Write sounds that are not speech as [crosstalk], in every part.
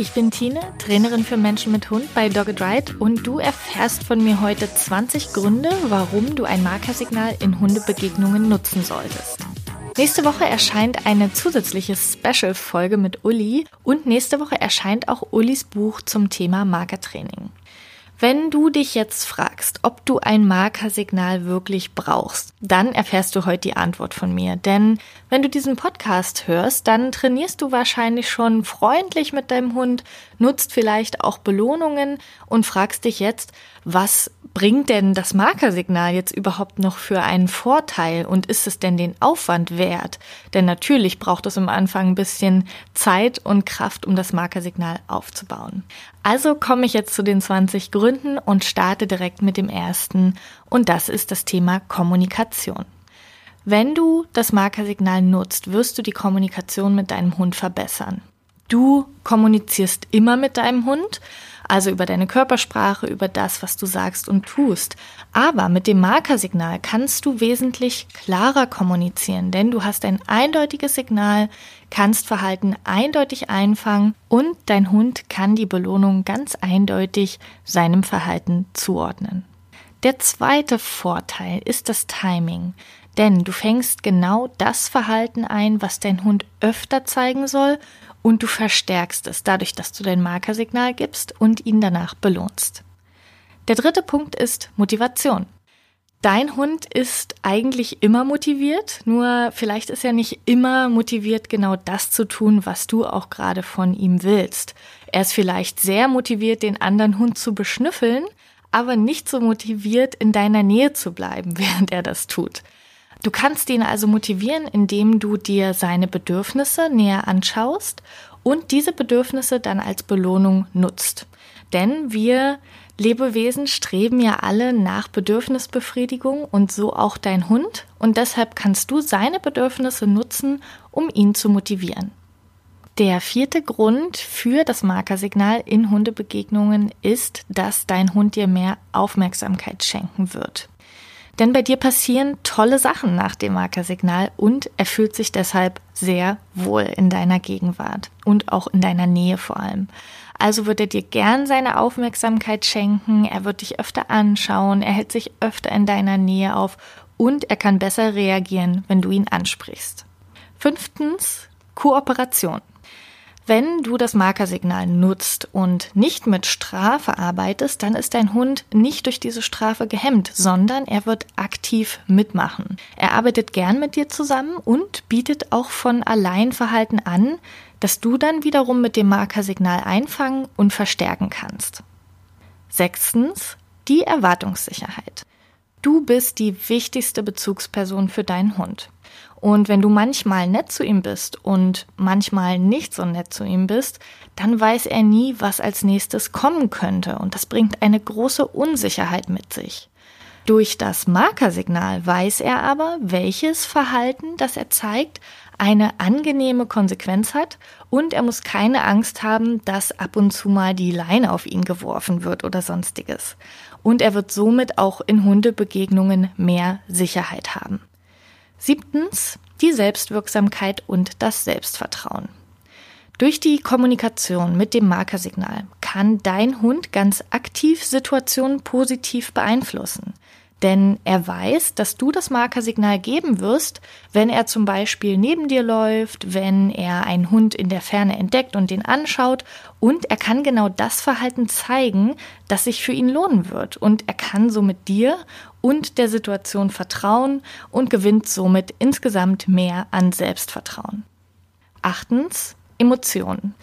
Ich bin Tine, Trainerin für Menschen mit Hund bei Dogged Ride und du erfährst von mir heute 20 Gründe, warum du ein Markersignal in Hundebegegnungen nutzen solltest. Nächste Woche erscheint eine zusätzliche Special-Folge mit Uli und nächste Woche erscheint auch Ulis Buch zum Thema Markertraining. Wenn du dich jetzt fragst, ob du ein Markersignal wirklich brauchst, dann erfährst du heute die Antwort von mir. Denn wenn du diesen Podcast hörst, dann trainierst du wahrscheinlich schon freundlich mit deinem Hund, nutzt vielleicht auch Belohnungen und fragst dich jetzt, was bringt denn das Markersignal jetzt überhaupt noch für einen Vorteil und ist es denn den Aufwand wert? Denn natürlich braucht es am Anfang ein bisschen Zeit und Kraft, um das Markersignal aufzubauen. Also komme ich jetzt zu den 20 Gründen und starte direkt mit dem ersten und das ist das Thema Kommunikation. Wenn du das Markersignal nutzt, wirst du die Kommunikation mit deinem Hund verbessern. Du kommunizierst immer mit deinem Hund, also über deine Körpersprache, über das, was du sagst und tust. Aber mit dem Markersignal kannst du wesentlich klarer kommunizieren, denn du hast ein eindeutiges Signal, kannst Verhalten eindeutig einfangen und dein Hund kann die Belohnung ganz eindeutig seinem Verhalten zuordnen. Der zweite Vorteil ist das Timing. Denn du fängst genau das Verhalten ein, was dein Hund öfter zeigen soll und du verstärkst es dadurch, dass du dein Markersignal gibst und ihn danach belohnst. Der dritte Punkt ist Motivation. Dein Hund ist eigentlich immer motiviert, nur vielleicht ist er nicht immer motiviert, genau das zu tun, was du auch gerade von ihm willst. Er ist vielleicht sehr motiviert, den anderen Hund zu beschnüffeln, aber nicht so motiviert, in deiner Nähe zu bleiben, [laughs] während er das tut. Du kannst ihn also motivieren, indem du dir seine Bedürfnisse näher anschaust und diese Bedürfnisse dann als Belohnung nutzt. Denn wir Lebewesen streben ja alle nach Bedürfnisbefriedigung und so auch dein Hund und deshalb kannst du seine Bedürfnisse nutzen, um ihn zu motivieren. Der vierte Grund für das Markersignal in Hundebegegnungen ist, dass dein Hund dir mehr Aufmerksamkeit schenken wird. Denn bei dir passieren tolle Sachen nach dem Markersignal und er fühlt sich deshalb sehr wohl in deiner Gegenwart und auch in deiner Nähe vor allem. Also wird er dir gern seine Aufmerksamkeit schenken, er wird dich öfter anschauen, er hält sich öfter in deiner Nähe auf und er kann besser reagieren, wenn du ihn ansprichst. Fünftens, Kooperation. Wenn du das Markersignal nutzt und nicht mit Strafe arbeitest, dann ist dein Hund nicht durch diese Strafe gehemmt, sondern er wird aktiv mitmachen. Er arbeitet gern mit dir zusammen und bietet auch von allein Verhalten an, das du dann wiederum mit dem Markersignal einfangen und verstärken kannst. Sechstens, die Erwartungssicherheit. Du bist die wichtigste Bezugsperson für deinen Hund. Und wenn du manchmal nett zu ihm bist und manchmal nicht so nett zu ihm bist, dann weiß er nie, was als nächstes kommen könnte. Und das bringt eine große Unsicherheit mit sich. Durch das Markersignal weiß er aber, welches Verhalten, das er zeigt, eine angenehme Konsequenz hat und er muss keine Angst haben, dass ab und zu mal die Leine auf ihn geworfen wird oder sonstiges. Und er wird somit auch in Hundebegegnungen mehr Sicherheit haben. Siebtens, die Selbstwirksamkeit und das Selbstvertrauen. Durch die Kommunikation mit dem Markersignal kann dein Hund ganz aktiv Situationen positiv beeinflussen. Denn er weiß, dass du das Markersignal geben wirst, wenn er zum Beispiel neben dir läuft, wenn er einen Hund in der Ferne entdeckt und den anschaut. Und er kann genau das Verhalten zeigen, das sich für ihn lohnen wird. Und er kann somit dir und der Situation vertrauen und gewinnt somit insgesamt mehr an Selbstvertrauen. Achtens, Emotionen.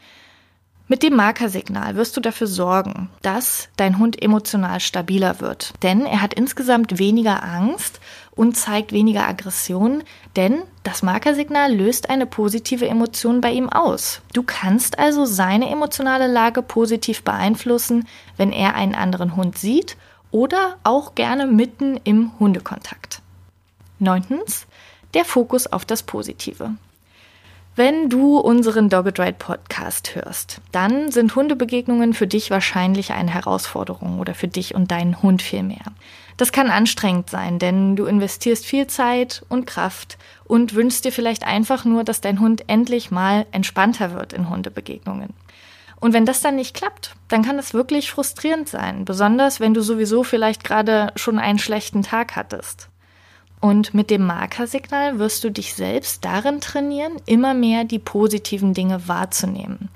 Mit dem Markersignal wirst du dafür sorgen, dass dein Hund emotional stabiler wird. Denn er hat insgesamt weniger Angst und zeigt weniger Aggression, denn das Markersignal löst eine positive Emotion bei ihm aus. Du kannst also seine emotionale Lage positiv beeinflussen, wenn er einen anderen Hund sieht oder auch gerne mitten im Hundekontakt. Neuntens, der Fokus auf das Positive. Wenn du unseren Dogged Ride Podcast hörst, dann sind Hundebegegnungen für dich wahrscheinlich eine Herausforderung oder für dich und deinen Hund vielmehr. Das kann anstrengend sein, denn du investierst viel Zeit und Kraft und wünschst dir vielleicht einfach nur, dass dein Hund endlich mal entspannter wird in Hundebegegnungen. Und wenn das dann nicht klappt, dann kann das wirklich frustrierend sein, besonders wenn du sowieso vielleicht gerade schon einen schlechten Tag hattest. Und mit dem Markersignal wirst du dich selbst darin trainieren, immer mehr die positiven Dinge wahrzunehmen.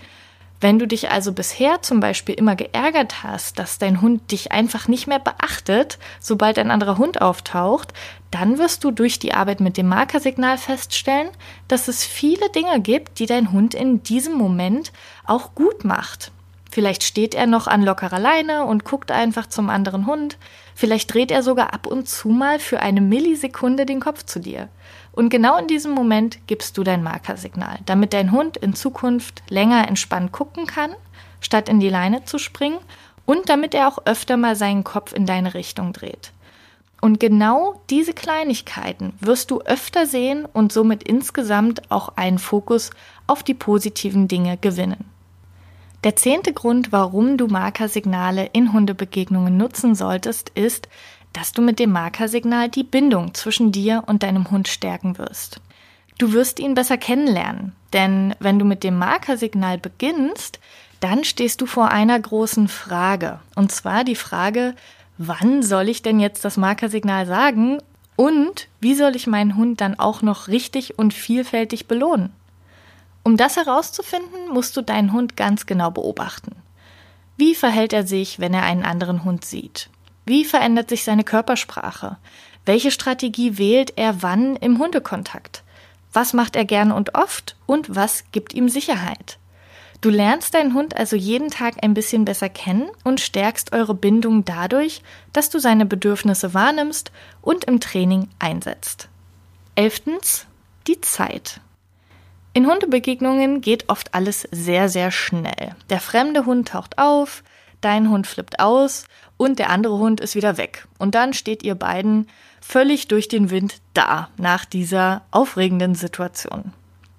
Wenn du dich also bisher zum Beispiel immer geärgert hast, dass dein Hund dich einfach nicht mehr beachtet, sobald ein anderer Hund auftaucht, dann wirst du durch die Arbeit mit dem Markersignal feststellen, dass es viele Dinge gibt, die dein Hund in diesem Moment auch gut macht. Vielleicht steht er noch an lockerer Leine und guckt einfach zum anderen Hund. Vielleicht dreht er sogar ab und zu mal für eine Millisekunde den Kopf zu dir. Und genau in diesem Moment gibst du dein Markersignal, damit dein Hund in Zukunft länger entspannt gucken kann, statt in die Leine zu springen und damit er auch öfter mal seinen Kopf in deine Richtung dreht. Und genau diese Kleinigkeiten wirst du öfter sehen und somit insgesamt auch einen Fokus auf die positiven Dinge gewinnen. Der zehnte Grund, warum du Markersignale in Hundebegegnungen nutzen solltest, ist, dass du mit dem Markersignal die Bindung zwischen dir und deinem Hund stärken wirst. Du wirst ihn besser kennenlernen, denn wenn du mit dem Markersignal beginnst, dann stehst du vor einer großen Frage. Und zwar die Frage, wann soll ich denn jetzt das Markersignal sagen und wie soll ich meinen Hund dann auch noch richtig und vielfältig belohnen? Um das herauszufinden, musst du deinen Hund ganz genau beobachten. Wie verhält er sich, wenn er einen anderen Hund sieht? Wie verändert sich seine Körpersprache? Welche Strategie wählt er wann im Hundekontakt? Was macht er gern und oft? Und was gibt ihm Sicherheit? Du lernst deinen Hund also jeden Tag ein bisschen besser kennen und stärkst eure Bindung dadurch, dass du seine Bedürfnisse wahrnimmst und im Training einsetzt. Elftens, die Zeit. In Hundebegegnungen geht oft alles sehr, sehr schnell. Der fremde Hund taucht auf, dein Hund flippt aus und der andere Hund ist wieder weg. Und dann steht ihr beiden völlig durch den Wind da nach dieser aufregenden Situation.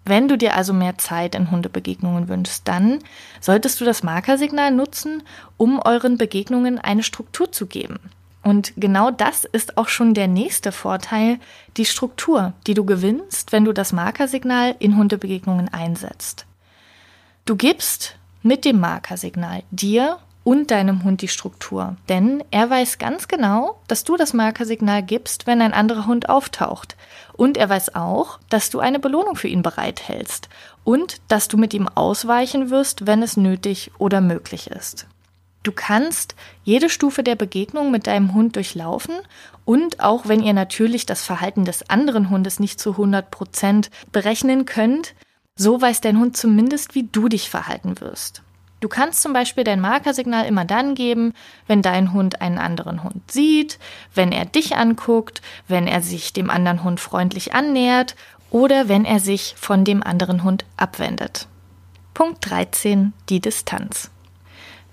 Wenn du dir also mehr Zeit in Hundebegegnungen wünschst, dann solltest du das Markersignal nutzen, um euren Begegnungen eine Struktur zu geben. Und genau das ist auch schon der nächste Vorteil, die Struktur, die du gewinnst, wenn du das Markersignal in Hundebegegnungen einsetzt. Du gibst mit dem Markersignal dir und deinem Hund die Struktur, denn er weiß ganz genau, dass du das Markersignal gibst, wenn ein anderer Hund auftaucht. Und er weiß auch, dass du eine Belohnung für ihn bereithältst und dass du mit ihm ausweichen wirst, wenn es nötig oder möglich ist. Du kannst jede Stufe der Begegnung mit deinem Hund durchlaufen und auch wenn ihr natürlich das Verhalten des anderen Hundes nicht zu 100 Prozent berechnen könnt, so weiß dein Hund zumindest, wie du dich verhalten wirst. Du kannst zum Beispiel dein Markersignal immer dann geben, wenn dein Hund einen anderen Hund sieht, wenn er dich anguckt, wenn er sich dem anderen Hund freundlich annähert oder wenn er sich von dem anderen Hund abwendet. Punkt 13. Die Distanz.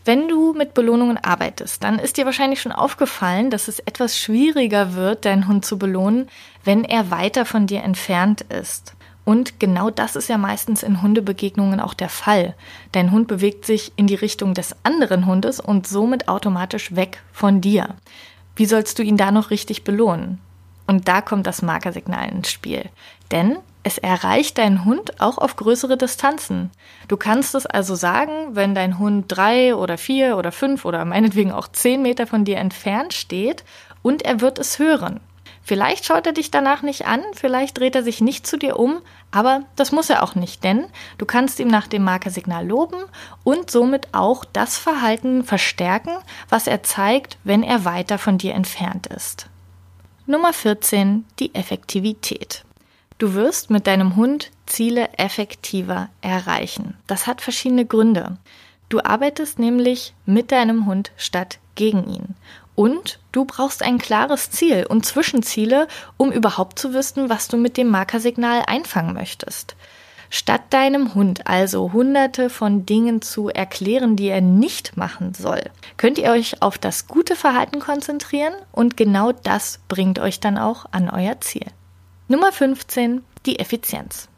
Wenn du mit Belohnungen arbeitest, dann ist dir wahrscheinlich schon aufgefallen, dass es etwas schwieriger wird, deinen Hund zu belohnen, wenn er weiter von dir entfernt ist. Und genau das ist ja meistens in Hundebegegnungen auch der Fall. Dein Hund bewegt sich in die Richtung des anderen Hundes und somit automatisch weg von dir. Wie sollst du ihn da noch richtig belohnen? Und da kommt das Markersignal ins Spiel. Denn es erreicht deinen Hund auch auf größere Distanzen. Du kannst es also sagen, wenn dein Hund drei oder vier oder fünf oder meinetwegen auch zehn Meter von dir entfernt steht und er wird es hören. Vielleicht schaut er dich danach nicht an, vielleicht dreht er sich nicht zu dir um, aber das muss er auch nicht, denn du kannst ihm nach dem Markersignal loben und somit auch das Verhalten verstärken, was er zeigt, wenn er weiter von dir entfernt ist. Nummer 14. Die Effektivität. Du wirst mit deinem Hund Ziele effektiver erreichen. Das hat verschiedene Gründe. Du arbeitest nämlich mit deinem Hund statt gegen ihn. Und du brauchst ein klares Ziel und Zwischenziele, um überhaupt zu wissen, was du mit dem Markersignal einfangen möchtest. Statt deinem Hund also hunderte von Dingen zu erklären, die er nicht machen soll, könnt ihr euch auf das gute Verhalten konzentrieren und genau das bringt euch dann auch an euer Ziel. Nummer 15, die Effizienz.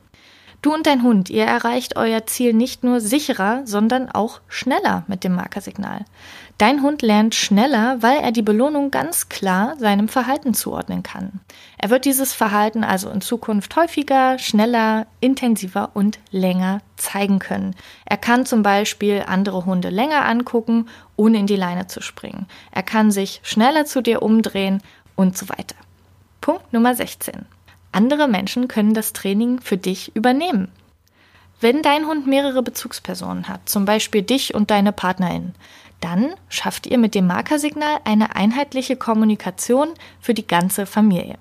Du und dein Hund, ihr erreicht euer Ziel nicht nur sicherer, sondern auch schneller mit dem Markersignal. Dein Hund lernt schneller, weil er die Belohnung ganz klar seinem Verhalten zuordnen kann. Er wird dieses Verhalten also in Zukunft häufiger, schneller, intensiver und länger zeigen können. Er kann zum Beispiel andere Hunde länger angucken, ohne in die Leine zu springen. Er kann sich schneller zu dir umdrehen und so weiter. Punkt Nummer 16. Andere Menschen können das Training für dich übernehmen. Wenn dein Hund mehrere Bezugspersonen hat, zum Beispiel dich und deine Partnerin, dann schafft ihr mit dem Markersignal eine einheitliche Kommunikation für die ganze Familie.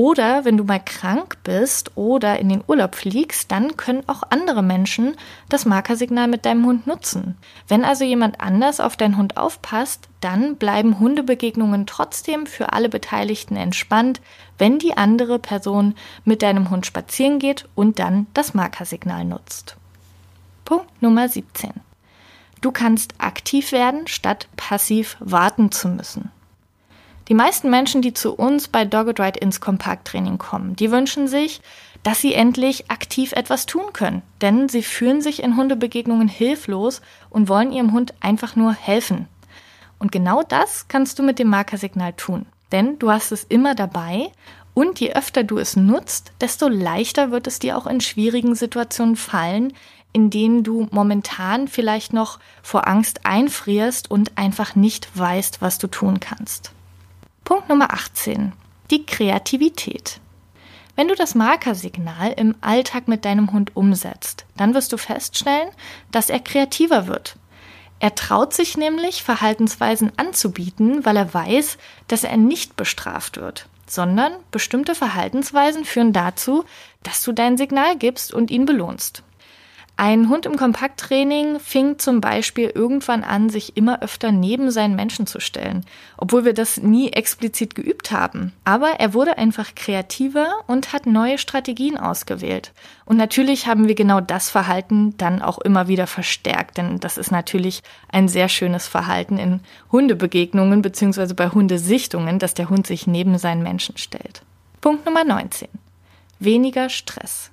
Oder wenn du mal krank bist oder in den Urlaub fliegst, dann können auch andere Menschen das Markersignal mit deinem Hund nutzen. Wenn also jemand anders auf deinen Hund aufpasst, dann bleiben Hundebegegnungen trotzdem für alle Beteiligten entspannt, wenn die andere Person mit deinem Hund spazieren geht und dann das Markersignal nutzt. Punkt Nummer 17. Du kannst aktiv werden, statt passiv warten zu müssen. Die meisten Menschen, die zu uns bei Dogged Ride ins Kompakttraining kommen, die wünschen sich, dass sie endlich aktiv etwas tun können. Denn sie fühlen sich in Hundebegegnungen hilflos und wollen ihrem Hund einfach nur helfen. Und genau das kannst du mit dem Markersignal tun. Denn du hast es immer dabei und je öfter du es nutzt, desto leichter wird es dir auch in schwierigen Situationen fallen, in denen du momentan vielleicht noch vor Angst einfrierst und einfach nicht weißt, was du tun kannst. Punkt Nummer 18. Die Kreativität. Wenn du das Markersignal im Alltag mit deinem Hund umsetzt, dann wirst du feststellen, dass er kreativer wird. Er traut sich nämlich, Verhaltensweisen anzubieten, weil er weiß, dass er nicht bestraft wird, sondern bestimmte Verhaltensweisen führen dazu, dass du dein Signal gibst und ihn belohnst. Ein Hund im Kompakttraining fing zum Beispiel irgendwann an, sich immer öfter neben seinen Menschen zu stellen, obwohl wir das nie explizit geübt haben. Aber er wurde einfach kreativer und hat neue Strategien ausgewählt. Und natürlich haben wir genau das Verhalten dann auch immer wieder verstärkt, denn das ist natürlich ein sehr schönes Verhalten in Hundebegegnungen bzw. bei Hundesichtungen, dass der Hund sich neben seinen Menschen stellt. Punkt Nummer 19. Weniger Stress.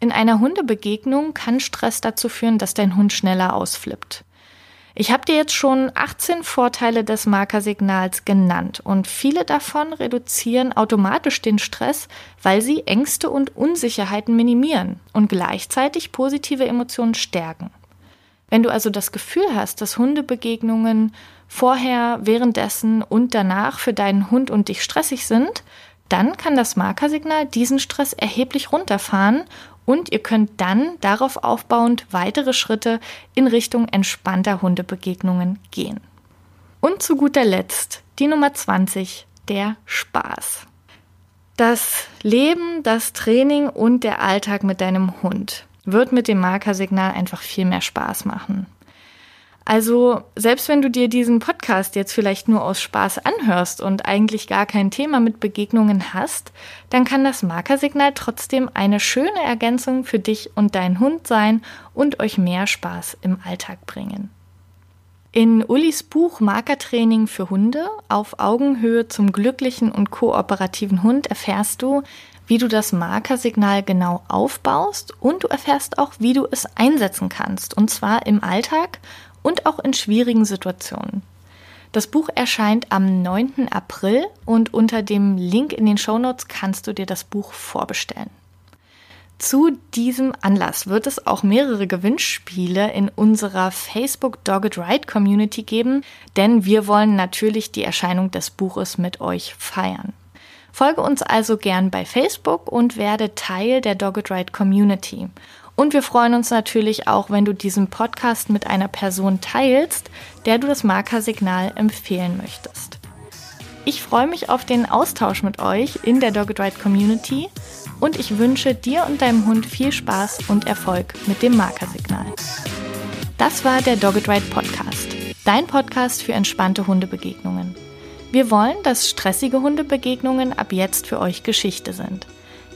In einer Hundebegegnung kann Stress dazu führen, dass dein Hund schneller ausflippt. Ich habe dir jetzt schon 18 Vorteile des Markersignals genannt und viele davon reduzieren automatisch den Stress, weil sie Ängste und Unsicherheiten minimieren und gleichzeitig positive Emotionen stärken. Wenn du also das Gefühl hast, dass Hundebegegnungen vorher, währenddessen und danach für deinen Hund und dich stressig sind, dann kann das Markersignal diesen Stress erheblich runterfahren und ihr könnt dann darauf aufbauend weitere Schritte in Richtung entspannter Hundebegegnungen gehen. Und zu guter Letzt die Nummer 20, der Spaß. Das Leben, das Training und der Alltag mit deinem Hund wird mit dem Markersignal einfach viel mehr Spaß machen. Also selbst wenn du dir diesen Podcast jetzt vielleicht nur aus Spaß anhörst und eigentlich gar kein Thema mit Begegnungen hast, dann kann das Markersignal trotzdem eine schöne Ergänzung für dich und deinen Hund sein und euch mehr Spaß im Alltag bringen. In Ulis Buch Markertraining für Hunde auf Augenhöhe zum glücklichen und kooperativen Hund erfährst du, wie du das Markersignal genau aufbaust und du erfährst auch, wie du es einsetzen kannst, und zwar im Alltag und auch in schwierigen Situationen. Das Buch erscheint am 9. April und unter dem Link in den Shownotes kannst du dir das Buch vorbestellen. Zu diesem Anlass wird es auch mehrere Gewinnspiele in unserer Facebook Dogged Ride Community geben, denn wir wollen natürlich die Erscheinung des Buches mit euch feiern. Folge uns also gern bei Facebook und werde Teil der Dogged Ride Community. Und wir freuen uns natürlich auch, wenn du diesen Podcast mit einer Person teilst, der du das Markersignal empfehlen möchtest. Ich freue mich auf den Austausch mit euch in der Dogged Ride Community und ich wünsche dir und deinem Hund viel Spaß und Erfolg mit dem Markersignal. Das war der Dogged Ride Podcast, dein Podcast für entspannte Hundebegegnungen. Wir wollen, dass stressige Hundebegegnungen ab jetzt für euch Geschichte sind.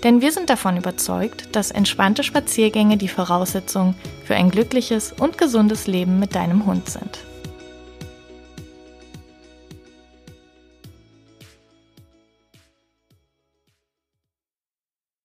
Denn wir sind davon überzeugt, dass entspannte Spaziergänge die Voraussetzung für ein glückliches und gesundes Leben mit deinem Hund sind.